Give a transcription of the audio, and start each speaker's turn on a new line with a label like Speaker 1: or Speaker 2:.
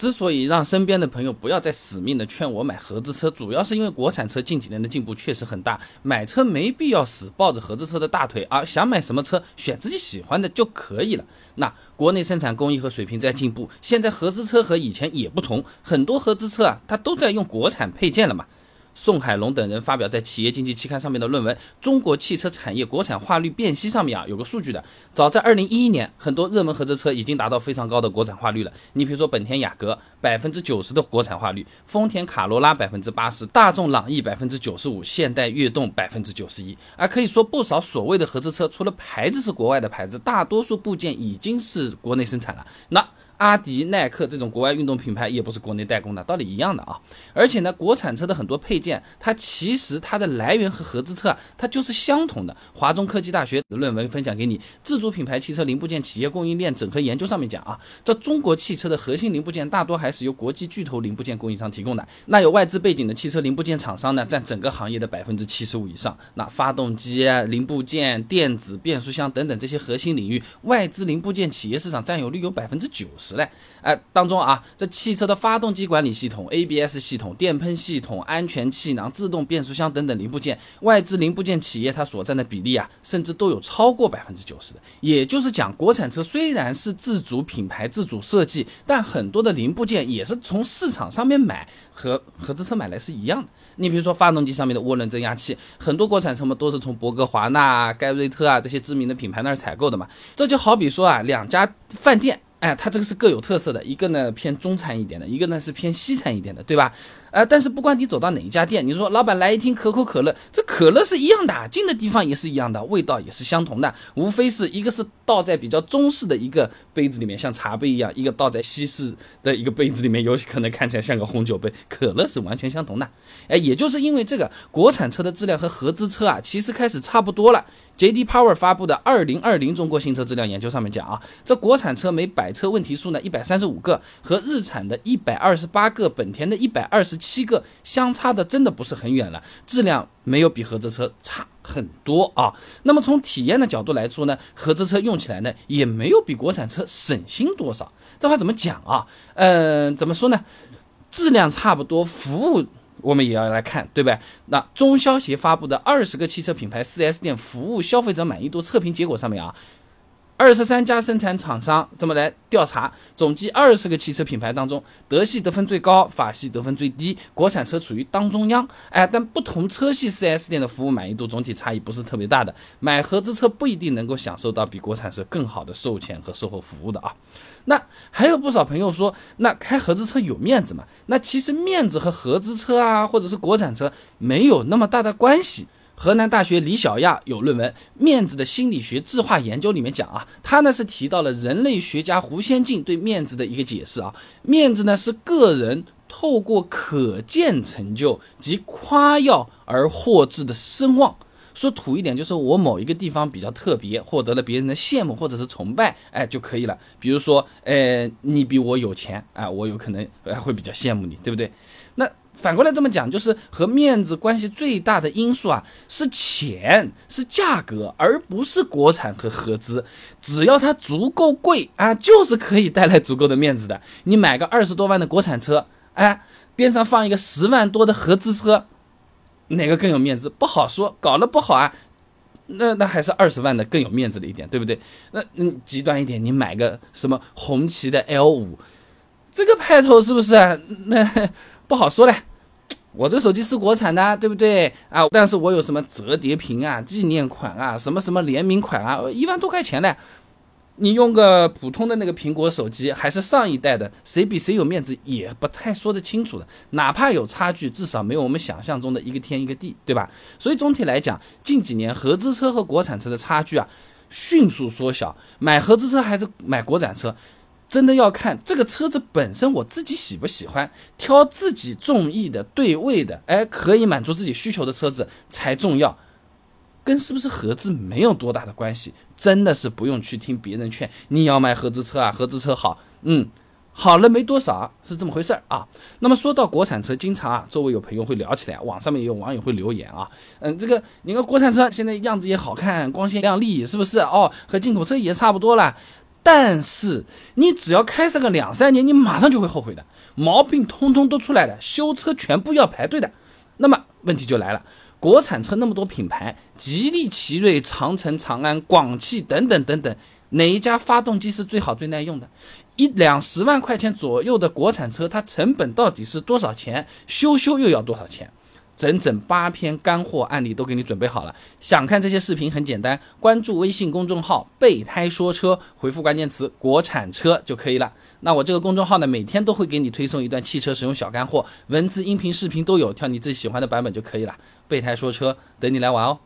Speaker 1: 之所以让身边的朋友不要再死命的劝我买合资车，主要是因为国产车近几年的进步确实很大，买车没必要死抱着合资车的大腿啊，想买什么车选自己喜欢的就可以了。那国内生产工艺和水平在进步，现在合资车和以前也不同，很多合资车啊，它都在用国产配件了嘛。宋海龙等人发表在《企业经济》期刊上面的论文《中国汽车产业国产化率辨析》上面啊，有个数据的。早在二零一一年，很多热门合资车已经达到非常高的国产化率了。你比如说本田雅阁百分之九十的国产化率，丰田卡罗拉百分之八十，大众朗逸百分之九十五，现代悦动百分之九十一。而，可以说不少所谓的合资车，除了牌子是国外的牌子，大多数部件已经是国内生产了。那阿迪、耐克这种国外运动品牌也不是国内代工的，道理一样的啊。而且呢，国产车的很多配件，它其实它的来源和合资车啊，它就是相同的。华中科技大学的论文分享给你，自主品牌汽车零部件企业供应链整合研究上面讲啊，这中国汽车的核心零部件大多还是由国际巨头零部件供应商提供的。那有外资背景的汽车零部件厂商呢，占整个行业的百分之七十五以上。那发动机、零部件、电子、变速箱等等这些核心领域，外资零部件企业市场占有率有百分之九十。嘞，哎，当中啊，这汽车的发动机管理系统、ABS 系统、电喷系统、安全气囊、自动变速箱等等零部件，外资零部件企业它所占的比例啊，甚至都有超过百分之九十的。也就是讲，国产车虽然是自主品牌、自主设计，但很多的零部件也是从市场上面买，和合资车买来是一样的。你比如说发动机上面的涡轮增压器，很多国产车嘛都是从博格华纳、盖瑞特啊这些知名的品牌那儿采购的嘛。这就好比说啊，两家饭店。哎，它这个是各有特色的，一个呢偏中餐一点的，一个呢是偏西餐一点的，对吧？呃，但是不管你走到哪一家店，你说老板来一听可口可乐，这可乐是一样的，进的地方也是一样的，味道也是相同的，无非是一个是倒在比较中式的一个杯子里面，像茶杯一样，一个倒在西式的一个杯子里面，有可能看起来像个红酒杯，可乐是完全相同的。哎，也就是因为这个，国产车的质量和合资车啊，其实开始差不多了。J.D. Power 发布的《二零二零中国新车质量研究》上面讲啊，这国产车每百车问题数呢一百三十五个，和日产的一百二十八个，本田的一百二十七个相差的真的不是很远了，质量没有比合资车差很多啊。那么从体验的角度来说呢，合资车用起来呢也没有比国产车省心多少。这话怎么讲啊？嗯，怎么说呢？质量差不多，服务。我们也要来看，对吧？那中消协发布的二十个汽车品牌 4S 店服务消费者满意度测评结果上面啊。二十三家生产厂商这么来调查，总计二十个汽车品牌当中，德系得分最高，法系得分最低，国产车处于当中央。哎，但不同车系 4S 店的服务满意度总体差异不是特别大的，买合资车不一定能够享受到比国产车更好的售前和售后服务的啊。那还有不少朋友说，那开合资车有面子吗？那其实面子和合资车啊，或者是国产车没有那么大的关系。河南大学李小亚有论文《面子的心理学质化研究》里面讲啊，他呢是提到了人类学家胡先进对面子的一个解释啊，面子呢是个人透过可见成就及夸耀而获致的声望，说土一点就是我某一个地方比较特别，获得了别人的羡慕或者是崇拜，哎就可以了。比如说，呃，你比我有钱，哎，我有可能会比较羡慕你，对不对？那。反过来这么讲，就是和面子关系最大的因素啊，是钱，是价格，而不是国产和合资。只要它足够贵啊，就是可以带来足够的面子的。你买个二十多万的国产车，哎，边上放一个十万多的合资车，哪个更有面子？不好说，搞得不好啊，那那还是二十万的更有面子了一点，对不对？那嗯，极端一点，你买个什么红旗的 L 五，这个派头是不是？那不好说嘞。我这手机是国产的，对不对啊？但是我有什么折叠屏啊、纪念款啊、什么什么联名款啊，一万多块钱呢。你用个普通的那个苹果手机，还是上一代的，谁比谁有面子也不太说得清楚的。哪怕有差距，至少没有我们想象中的一个天一个地，对吧？所以总体来讲，近几年合资车和国产车的差距啊，迅速缩小。买合资车还是买国产车？真的要看这个车子本身，我自己喜不喜欢，挑自己中意的、对味的，哎，可以满足自己需求的车子才重要，跟是不是合资没有多大的关系。真的是不用去听别人劝，你要买合资车啊，合资车好，嗯，好了没多少，是这么回事儿啊。那么说到国产车，经常啊，周围有朋友会聊起来，网上面也有网友会留言啊，嗯，这个你看国产车现在样子也好看，光鲜亮丽，是不是？哦，和进口车也差不多了。但是你只要开上个两三年，你马上就会后悔的，毛病通通都出来了，修车全部要排队的。那么问题就来了，国产车那么多品牌，吉利、奇瑞、长城、长安、广汽等等等等，哪一家发动机是最好最耐用的？一两十万块钱左右的国产车，它成本到底是多少钱？修修又要多少钱？整整八篇干货案例都给你准备好了。想看这些视频很简单，关注微信公众号“备胎说车”，回复关键词“国产车”就可以了。那我这个公众号呢，每天都会给你推送一段汽车使用小干货，文字、音频、视频都有，挑你自己喜欢的版本就可以了。备胎说车，等你来玩哦。